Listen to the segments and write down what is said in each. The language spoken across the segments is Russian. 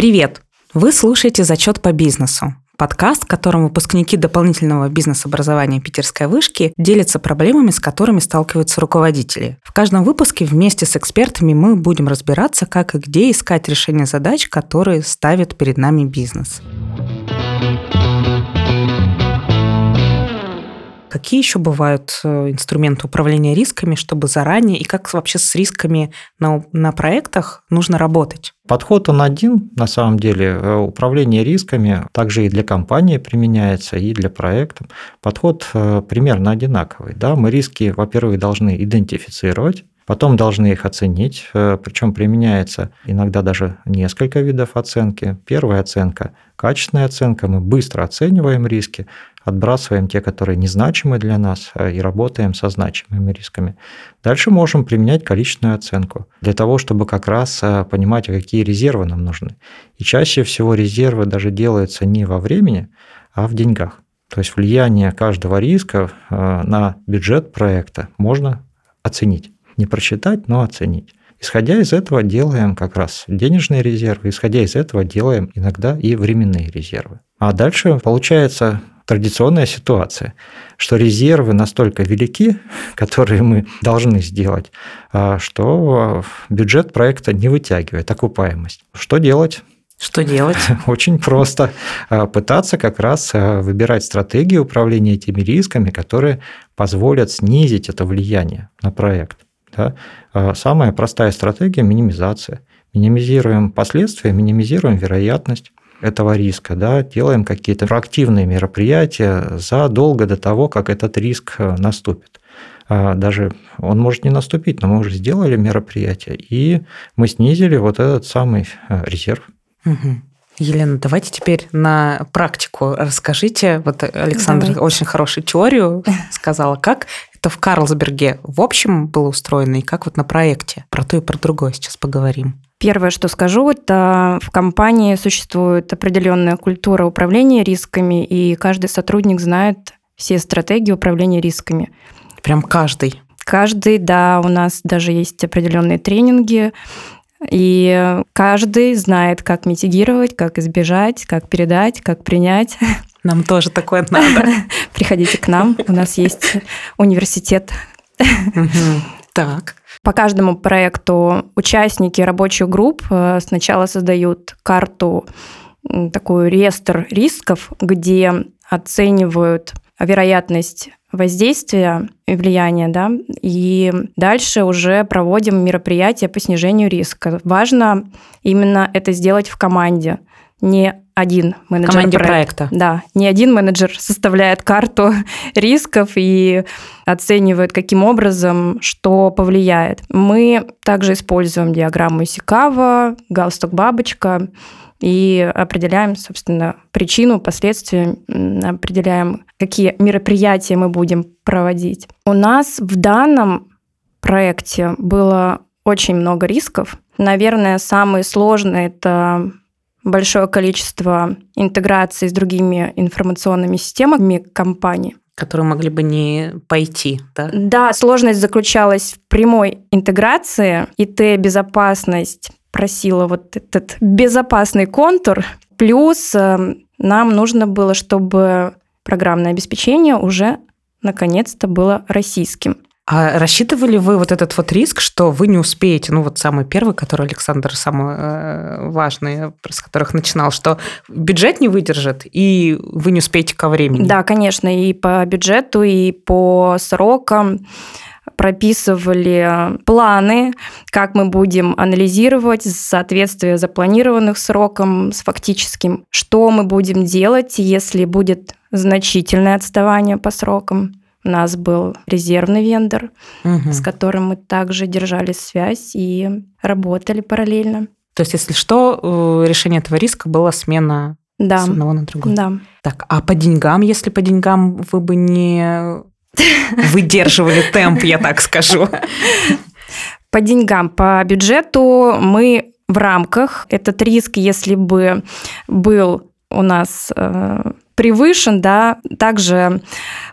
Привет! Вы слушаете «Зачет по бизнесу» подкаст, в котором выпускники дополнительного бизнес-образования Питерской вышки делятся проблемами, с которыми сталкиваются руководители. В каждом выпуске вместе с экспертами мы будем разбираться, как и где искать решение задач, которые ставит перед нами бизнес. Какие еще бывают э, инструменты управления рисками, чтобы заранее, и как вообще с рисками на, на проектах нужно работать? Подход он один, на самом деле. Э, управление рисками также и для компании применяется, и для проекта. Подход э, примерно одинаковый. Да? Мы риски, во-первых, должны идентифицировать, Потом должны их оценить, причем применяется иногда даже несколько видов оценки. Первая оценка – качественная оценка, мы быстро оцениваем риски, отбрасываем те, которые незначимы для нас, э, и работаем со значимыми рисками. Дальше можем применять количественную оценку для того, чтобы как раз э, понимать, какие резервы нам нужны. И чаще всего резервы даже делаются не во времени, а в деньгах. То есть влияние каждого риска э, на бюджет проекта можно оценить. Не просчитать, но оценить. Исходя из этого делаем как раз денежные резервы, исходя из этого делаем иногда и временные резервы. А дальше получается традиционная ситуация, что резервы настолько велики, которые мы должны сделать, а, что бюджет проекта не вытягивает окупаемость. Что делать? Что делать? Очень просто. А, пытаться как раз а, выбирать стратегии управления этими рисками, которые позволят снизить это влияние на проект. Да? А, самая простая стратегия – минимизация. Минимизируем последствия, минимизируем вероятность этого риска, да, делаем какие-то проактивные мероприятия задолго до того, как этот риск э, наступит. А, даже он может не наступить, но мы уже сделали мероприятие, и мы снизили вот этот самый э, резерв. Угу. Елена, давайте теперь на практику расскажите. Вот Александр Давай. очень хорошую теорию сказала, как это в Карлсберге в общем было устроено и как вот на проекте. Про то и про другое сейчас поговорим. Первое, что скажу, это в компании существует определенная культура управления рисками, и каждый сотрудник знает все стратегии управления рисками. Прям каждый? Каждый, да. У нас даже есть определенные тренинги, и каждый знает, как митигировать, как избежать, как передать, как принять. Нам тоже такое надо. Приходите к нам, у нас есть университет. Так. По каждому проекту участники рабочих групп э, сначала создают карту, такую реестр рисков, где оценивают вероятность воздействия и влияния, да, и дальше уже проводим мероприятия по снижению риска. Важно именно это сделать в команде, не один менеджер команде проекта. Да, не один менеджер составляет карту рисков и оценивает, каким образом что повлияет. Мы также используем диаграмму Исикава, галстук бабочка и определяем, собственно, причину, последствия, определяем, какие мероприятия мы будем проводить. У нас в данном проекте было очень много рисков. Наверное, самые сложные это большое количество интеграции с другими информационными системами компании которые могли бы не пойти, да? Да, сложность заключалась в прямой интеграции. ИТ-безопасность просила вот этот безопасный контур, плюс э, нам нужно было, чтобы программное обеспечение уже наконец-то было российским. А рассчитывали вы вот этот вот риск, что вы не успеете, ну вот самый первый, который Александр самый э, важный, с которых начинал, что бюджет не выдержит, и вы не успеете ко времени? Да, конечно, и по бюджету, и по срокам прописывали планы, как мы будем анализировать соответствие запланированных сроком с фактическим, что мы будем делать, если будет значительное отставание по срокам. У нас был резервный вендор, угу. с которым мы также держали связь и работали параллельно. То есть, если что, э, решение этого риска было смена да. с одного на другой. Да. Так, а по деньгам, если по деньгам вы бы не выдерживали темп, я так скажу? По деньгам, по бюджету мы в рамках. Этот риск, если бы был у нас э, превышен, да, также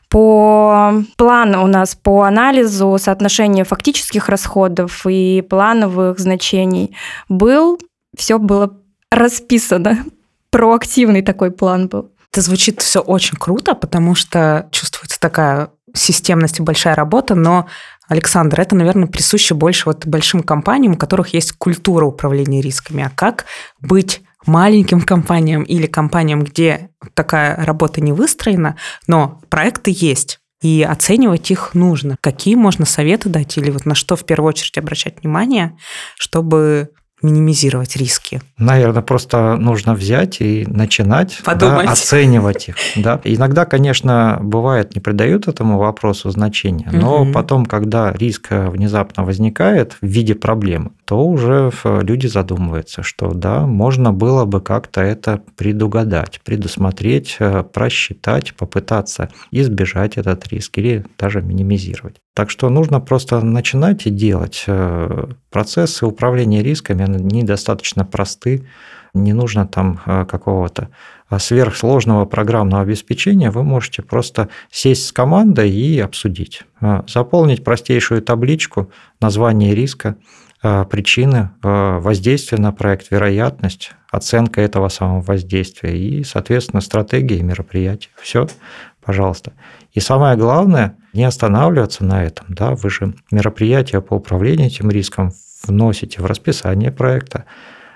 по плану у нас по анализу соотношения фактических расходов и плановых значений был, все было расписано. Проактивный такой план был. Это звучит все очень круто, потому что чувствуется такая системность и большая работа, но Александр, это, наверное, присуще больше вот большим компаниям, у которых есть культура управления рисками. А как быть маленьким компаниям или компаниям, где такая работа не выстроена, но проекты есть? и оценивать их нужно. Какие можно советы дать или вот на что в первую очередь обращать внимание, чтобы минимизировать риски? Наверное, просто нужно взять и начинать Подумать. Да, оценивать их. Да. Иногда, конечно, бывает, не придают этому вопросу значения, но угу. потом, когда риск внезапно возникает в виде проблемы, то уже люди задумываются, что да, можно было бы как-то это предугадать, предусмотреть, э, просчитать, попытаться избежать этот риск или даже минимизировать. Так что нужно просто начинать и делать. Э, процессы управления рисками они достаточно просты. Не нужно там э, какого-то э, сверхсложного программного обеспечения. Вы можете просто сесть с командой и обсудить. Заполнить простейшую табличку, название риска, причины воздействия на проект, вероятность, оценка этого самого воздействия и, соответственно, стратегии мероприятий. Все, пожалуйста. И самое главное, не останавливаться на этом. Да? Вы же мероприятия по управлению этим риском вносите в расписание проекта,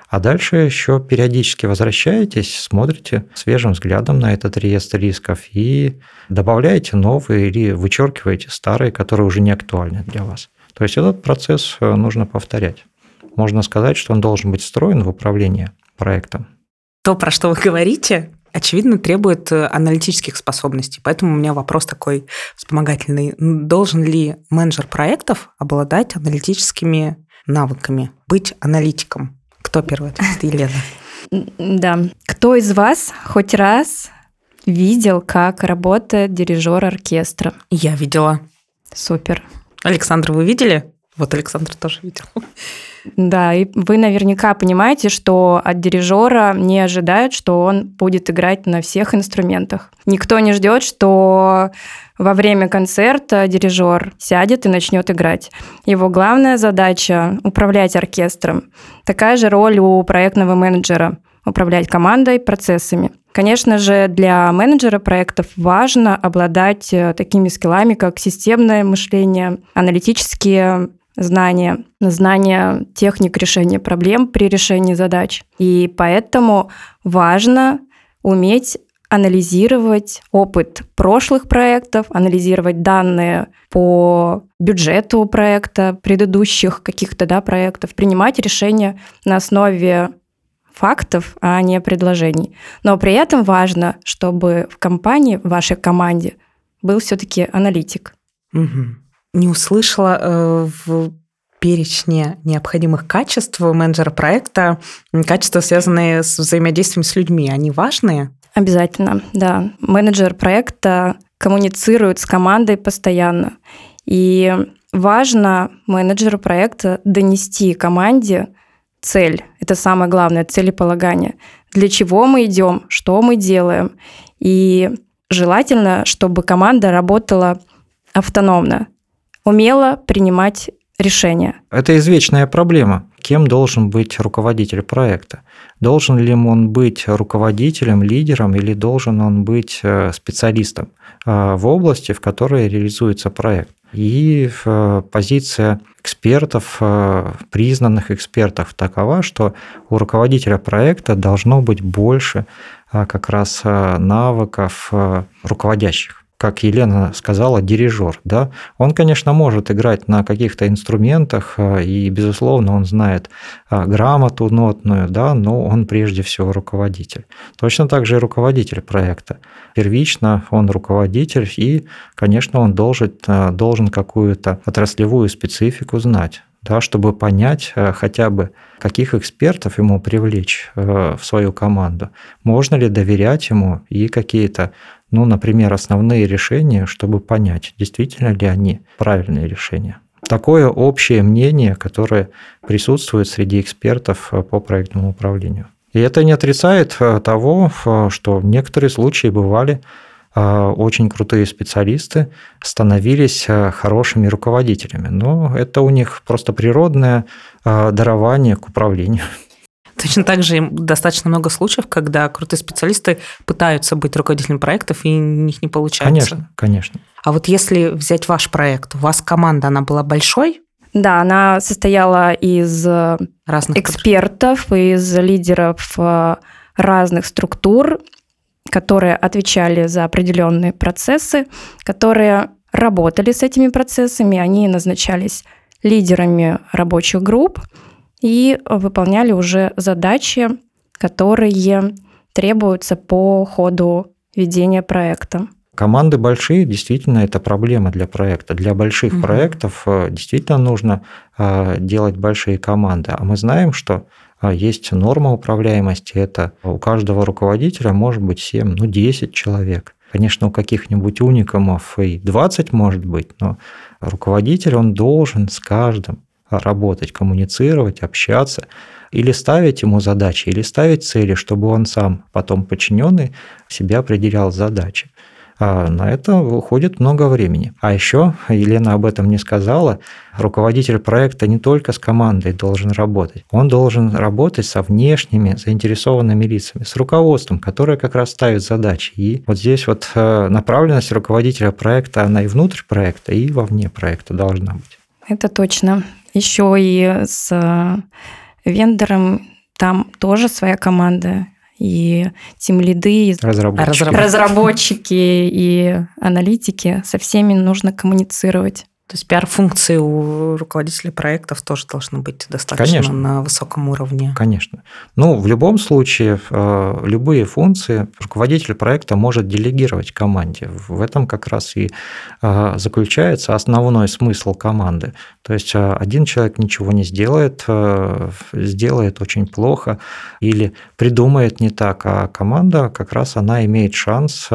а дальше еще периодически возвращаетесь, смотрите свежим взглядом на этот реестр рисков и добавляете новые или вычеркиваете старые, которые уже не актуальны для вас. То есть этот процесс э, нужно повторять. Можно сказать, что он должен быть встроен в управление проектом. То, про что вы говорите, очевидно, требует э, аналитических способностей. Поэтому у меня вопрос такой вспомогательный. Должен ли менеджер проектов обладать аналитическими навыками, быть аналитиком? Кто первый ответит? Елена. Да. Кто из вас хоть раз видел, как работает дирижер оркестра? Я видела. Супер. Александр, вы видели? Вот Александр тоже видел. Да, и вы наверняка понимаете, что от дирижера не ожидают, что он будет играть на всех инструментах. Никто не ждет, что во время концерта дирижер сядет и начнет играть. Его главная задача – управлять оркестром. Такая же роль у проектного менеджера – управлять командой, процессами. Конечно же, для менеджера проектов важно обладать э, такими скиллами, как системное мышление, аналитические знания, знания техник решения проблем при решении задач. И поэтому важно уметь анализировать опыт прошлых проектов, анализировать данные по бюджету проекта, предыдущих каких-то да, проектов, принимать решения на основе фактов, а не предложений. Но при этом важно, чтобы в компании, в вашей команде был все-таки аналитик. Угу не услышала э, в перечне необходимых качеств менеджера проекта качества, связанные с взаимодействием с людьми. Они важные? Обязательно, да. Менеджер проекта коммуницирует с командой постоянно. И важно менеджеру проекта донести команде цель. Это самое главное, целеполагание. Для чего мы идем, что мы делаем. И желательно, чтобы команда работала автономно умело принимать решения. Это извечная проблема. Кем должен быть руководитель проекта? Должен ли он быть руководителем, лидером или должен он быть э, специалистом э, в области, в которой реализуется проект? И э, позиция экспертов, признанных экспертов такова, что у руководителя проекта должно быть больше как раз навыков руководящих как Елена сказала, дирижер. Да? Он, конечно, может играть на каких-то инструментах, э, и, безусловно, он знает э, грамоту нотную, да, но он прежде всего руководитель. Точно так же и руководитель проекта. Первично он руководитель, и, конечно, он должен, э, должен какую-то отраслевую специфику знать да, чтобы понять хотя бы, каких экспертов ему привлечь в свою команду, можно ли доверять ему и какие-то ну, например, основные решения, чтобы понять, действительно ли они правильные решения. Такое общее мнение, которое присутствует среди экспертов э, по проектному управлению. И это не отрицает э, того, э, что в некоторые случаи бывали очень крутые специалисты становились хорошими руководителями. Но это у них просто природное дарование к управлению. Точно так же достаточно много случаев, когда крутые специалисты пытаются быть руководителем проектов, и у них не получается. Конечно, конечно. А вот если взять ваш проект, у вас команда, она была большой? Да, она состояла из разных экспертов, под... из лидеров э, разных структур, которые отвечали за определенные процессы, которые работали с этими процессами, они назначались лидерами рабочих групп и выполняли уже задачи, которые требуются по ходу ведения проекта. Команды большие, действительно, это проблема для проекта. Для больших угу. проектов э, действительно нужно э, делать большие команды. А мы знаем, что э, есть норма управляемости, это у каждого руководителя может быть 7, ну 10 человек. Конечно, у каких-нибудь уникумов и 20 может быть, но руководитель, он должен с каждым работать, коммуницировать, общаться, или ставить ему задачи, или ставить цели, чтобы он сам, потом подчиненный, себе определял задачи. А на это уходит много времени. А еще, Елена об этом не сказала, руководитель проекта не только с командой должен работать, он должен работать со внешними заинтересованными лицами, с руководством, которое как раз ставит задачи. И вот здесь вот э, направленность руководителя проекта, она и внутрь проекта, и вовне проекта должна быть. Это точно. Еще и с э, вендором там тоже своя команда и тем лиды, разработчики. разработчики и аналитики, со всеми нужно коммуницировать. То есть пиар-функции у руководителей проектов тоже должны быть достаточно Конечно. на высоком уровне. Конечно. Ну, в любом случае, э, любые функции руководитель проекта может делегировать команде. В этом как раз и э, заключается основной смысл команды. То есть э, один человек ничего не сделает, сделает очень плохо или придумает не так, а команда как раз она имеет шанс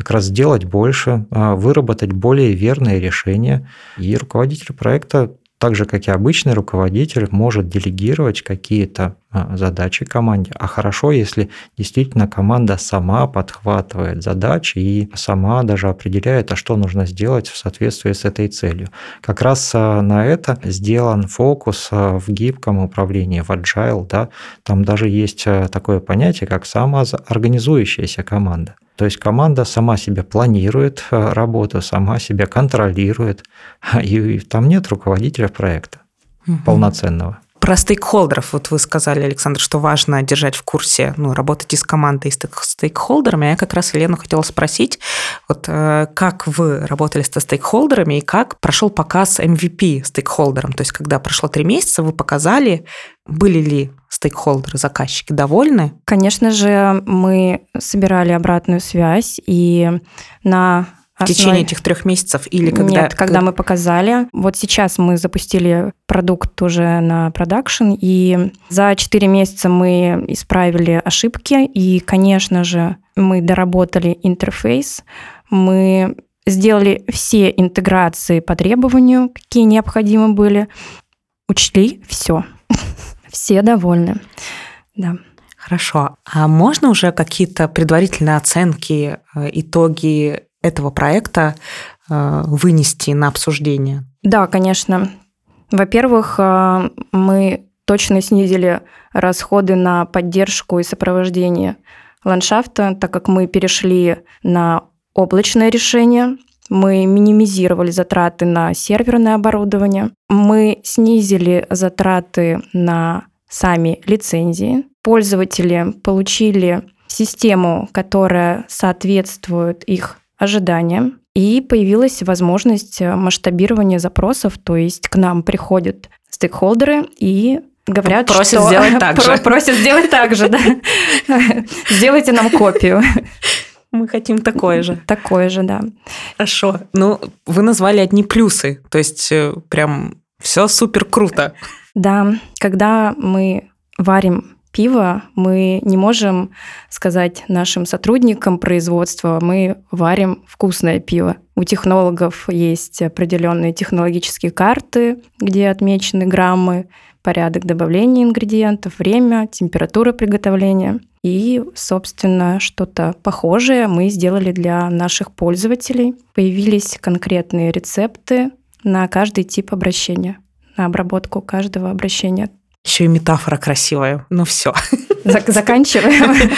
как раз сделать больше, а, выработать более верные решения. И руководитель проекта так же, как и обычный руководитель, может делегировать какие-то задачи команде. А хорошо, если действительно команда сама подхватывает задачи и сама даже определяет, а что нужно сделать в соответствии с этой целью. Как раз а, на это сделан фокус в гибком управлении, в agile. Да? Там даже есть такое понятие, как самоорганизующаяся команда. То есть команда сама себя планирует работу, сама себя контролирует, и там нет руководителя проекта угу. полноценного. Про стейкхолдеров, вот вы сказали, Александр, что важно держать в курсе, ну, работать и с командой, и с стейкхолдерами. Я как раз Елену хотела спросить, вот э, как вы работали с стейкхолдерами и как прошел показ MVP стейкхолдерам? То есть, когда прошло три месяца, вы показали, были ли стейкхолдеры, заказчики довольны? Конечно же, мы собирали обратную связь, и на в течение этих трех месяцев или когда? Нет, когда мы показали. Вот сейчас мы запустили продукт уже на продакшн, и за четыре месяца мы исправили ошибки, и, конечно же, мы доработали интерфейс, мы сделали все интеграции по требованию, какие необходимы были, учли все. Все довольны. Да. Хорошо. А можно уже какие-то предварительные оценки, э, итоги этого проекта э, вынести на обсуждение? Да, конечно. Во-первых, э, мы точно снизили расходы на поддержку и сопровождение ландшафта, так как мы перешли на облачное решение, мы минимизировали затраты на серверное оборудование, мы снизили затраты на сами лицензии. Пользователи получили систему, которая соответствует их ожиданиям. И появилась возможность масштабирования запросов, то есть к нам приходят стейкхолдеры и говорят, просят что... сделать так же. Просят сделать так же, да. Сделайте нам копию. Мы хотим такое же. Такое же, да. Хорошо. Ну, вы назвали одни плюсы, то есть э, прям все супер круто. Да, когда мы варим пиво, мы не можем сказать нашим сотрудникам производства, мы варим вкусное пиво. У технологов есть определенные технологические карты, где отмечены граммы, порядок добавления ингредиентов, время, температура приготовления. И, собственно, что-то похожее мы сделали для наших пользователей. Появились конкретные рецепты на каждый тип обращения, на обработку каждого обращения. Еще и метафора красивая. Ну все. Заканчиваем.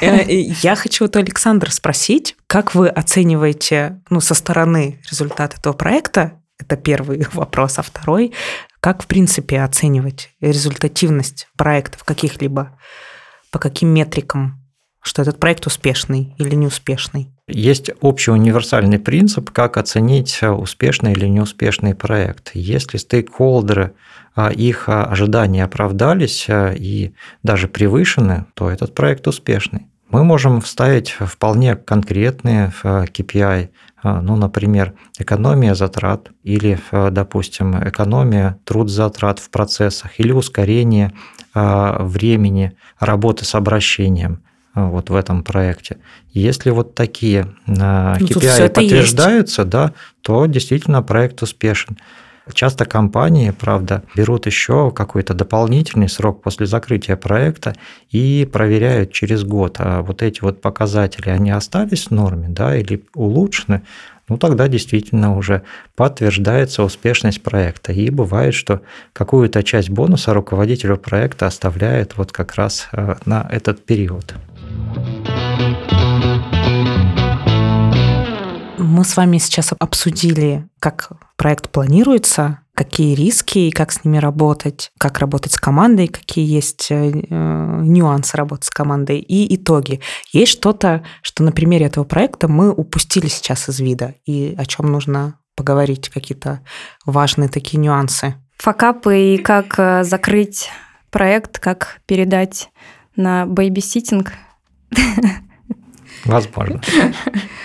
Э, я хочу вот Александра спросить, как вы оцениваете ну, со стороны результат этого проекта? Это первый вопрос. А второй, как, в принципе, оценивать результативность проектов каких-либо, по каким метрикам, что этот проект успешный или неуспешный? Есть общий универсальный принцип, как оценить успешный или неуспешный проект. Если стейкхолдеры, а, их ожидания оправдались и даже превышены, то этот проект успешный. Мы можем вставить вполне конкретные KPI, ну, например, экономия затрат или, допустим, экономия труд затрат в процессах или ускорение времени работы с обращением – вот в этом проекте. Если вот такие KPI ну, подтверждаются, да, то действительно проект успешен. Часто компании, правда, берут еще какой-то дополнительный срок после закрытия проекта и проверяют через год, а вот эти вот показатели, они остались в норме, да, или улучшены, ну тогда действительно уже подтверждается успешность проекта. И бывает, что какую-то часть бонуса руководителю проекта оставляет вот как раз э, на этот период. Мы с вами сейчас обсудили, как проект планируется, какие риски и как с ними работать, как работать с командой, какие есть э, нюансы работы с командой и итоги. Есть что-то, что на примере этого проекта мы упустили сейчас из вида и о чем нужно поговорить, какие-то важные такие нюансы. Факапы и как э, закрыть проект, как передать на бейбиситинг Возможно.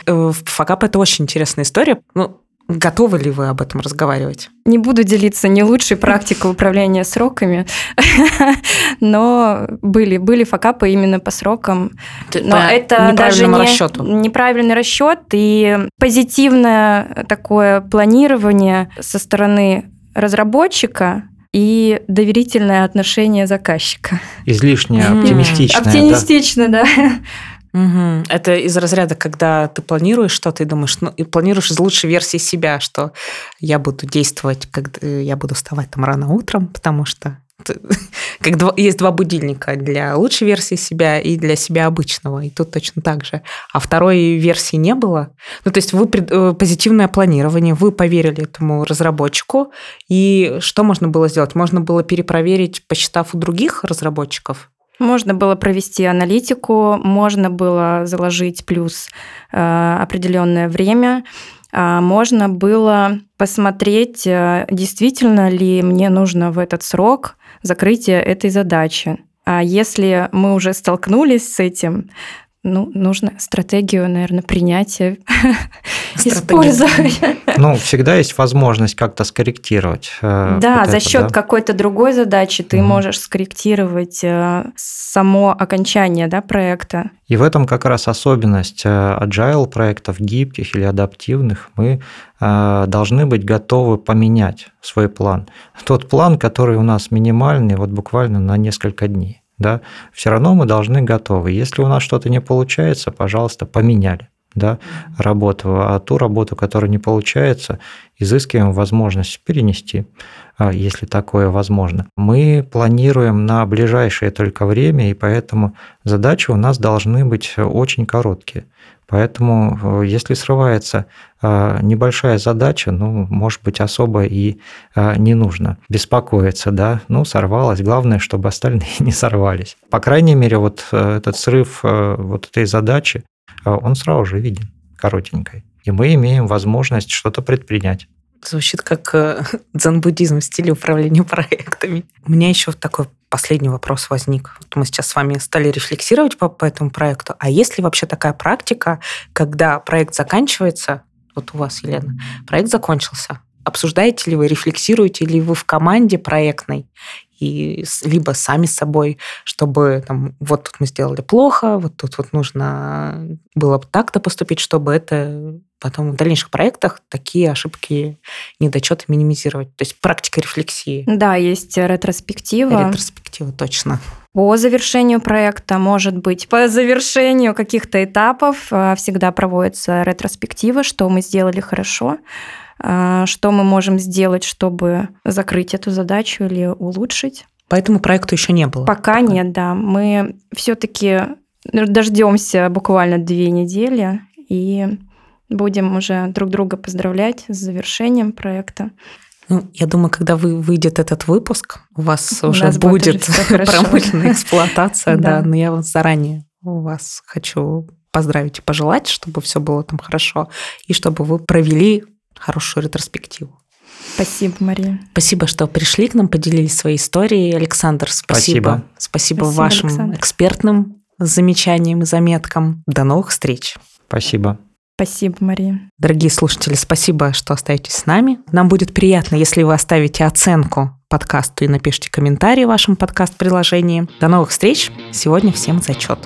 Э, Факап – это очень интересная история. Ну, Готовы ли вы об этом разговаривать? Не буду делиться не лучшей практикой управления сроками, но были, были факапы именно по срокам. Но по это даже не расчету. неправильный расчет и позитивное такое планирование со стороны разработчика и доверительное отношение заказчика. Излишне оптимистично. Оптимистично, да. Угу. Это из разряда, когда ты планируешь что-то и думаешь, ну, и планируешь из лучшей версии себя, что я буду действовать, когда я буду вставать там рано утром, потому что как два, есть два будильника для лучшей версии себя и для себя обычного, и тут точно так же. А второй версии не было. Ну, то есть вы э, позитивное планирование, вы поверили этому разработчику, и что можно было сделать? Можно было перепроверить, посчитав у других разработчиков, можно было провести аналитику, можно было заложить плюс э, определенное время, э, можно было посмотреть, э, действительно ли мне нужно в этот срок закрытие этой задачи. А если мы уже столкнулись с этим, ну, нужно стратегию, наверное, принятия использовать. Ну, всегда есть возможность как-то скорректировать. Э, да, вот за счет да? какой-то другой задачи ты угу. можешь скорректировать э, само окончание да, проекта. И в этом как раз особенность э, agile проектов, гибких или адаптивных. Мы должны быть готовы поменять свой план. Тот план, который у нас минимальный, вот буквально на несколько дней да, все равно мы должны готовы. Если у нас что-то не получается, пожалуйста, поменяли да, работу, а ту работу, которая не получается, изыскиваем возможность перенести, а, если такое возможно. Мы планируем на ближайшее только время, и поэтому задачи у нас должны быть очень короткие. Поэтому, э, если срывается э, небольшая задача, ну, может быть, особо и э, не нужно беспокоиться, да, ну, сорвалась, главное, чтобы остальные не сорвались. По крайней мере, вот этот срыв вот этой задачи, он сразу же виден, коротенькой. И мы имеем возможность что-то предпринять. Звучит как дзен-буддизм в стиле управления проектами. У меня еще такой последний вопрос возник. Вот мы сейчас с вами стали рефлексировать по, по этому проекту. А есть ли вообще такая практика, когда проект заканчивается, вот у вас, Елена, проект закончился, обсуждаете ли вы, рефлексируете ли вы в команде проектной и либо сами с собой, чтобы там, вот тут мы сделали плохо, вот тут вот нужно было бы так-то поступить, чтобы это потом в дальнейших проектах такие ошибки, недочеты минимизировать. То есть практика рефлексии. Да, есть ретроспектива. Ретроспектива, точно. По завершению проекта, может быть, по завершению каких-то этапов э, всегда проводится ретроспектива, что мы сделали хорошо, что мы можем сделать, чтобы закрыть эту задачу или улучшить. Поэтому проекту еще не было. Пока такой. нет, да. Мы все-таки дождемся буквально две недели и будем уже друг друга поздравлять с завершением проекта. Ну, я думаю, когда вы выйдет этот выпуск, у вас у уже нас будет, будет промышленная эксплуатация, да. Но я заранее у вас хочу поздравить и пожелать, чтобы все было там хорошо, и чтобы вы провели хорошую ретроспективу. Спасибо, Мария. Спасибо, что пришли к нам, поделились своей историей. Александр, спасибо. Спасибо, спасибо, спасибо вашим Александр. экспертным замечаниям и заметкам. До новых встреч. Спасибо. Спасибо, Мария. Дорогие слушатели, спасибо, что остаетесь с нами. Нам будет приятно, если вы оставите оценку подкасту и напишите комментарий в вашем подкаст-приложении. До новых встреч. Сегодня всем зачет.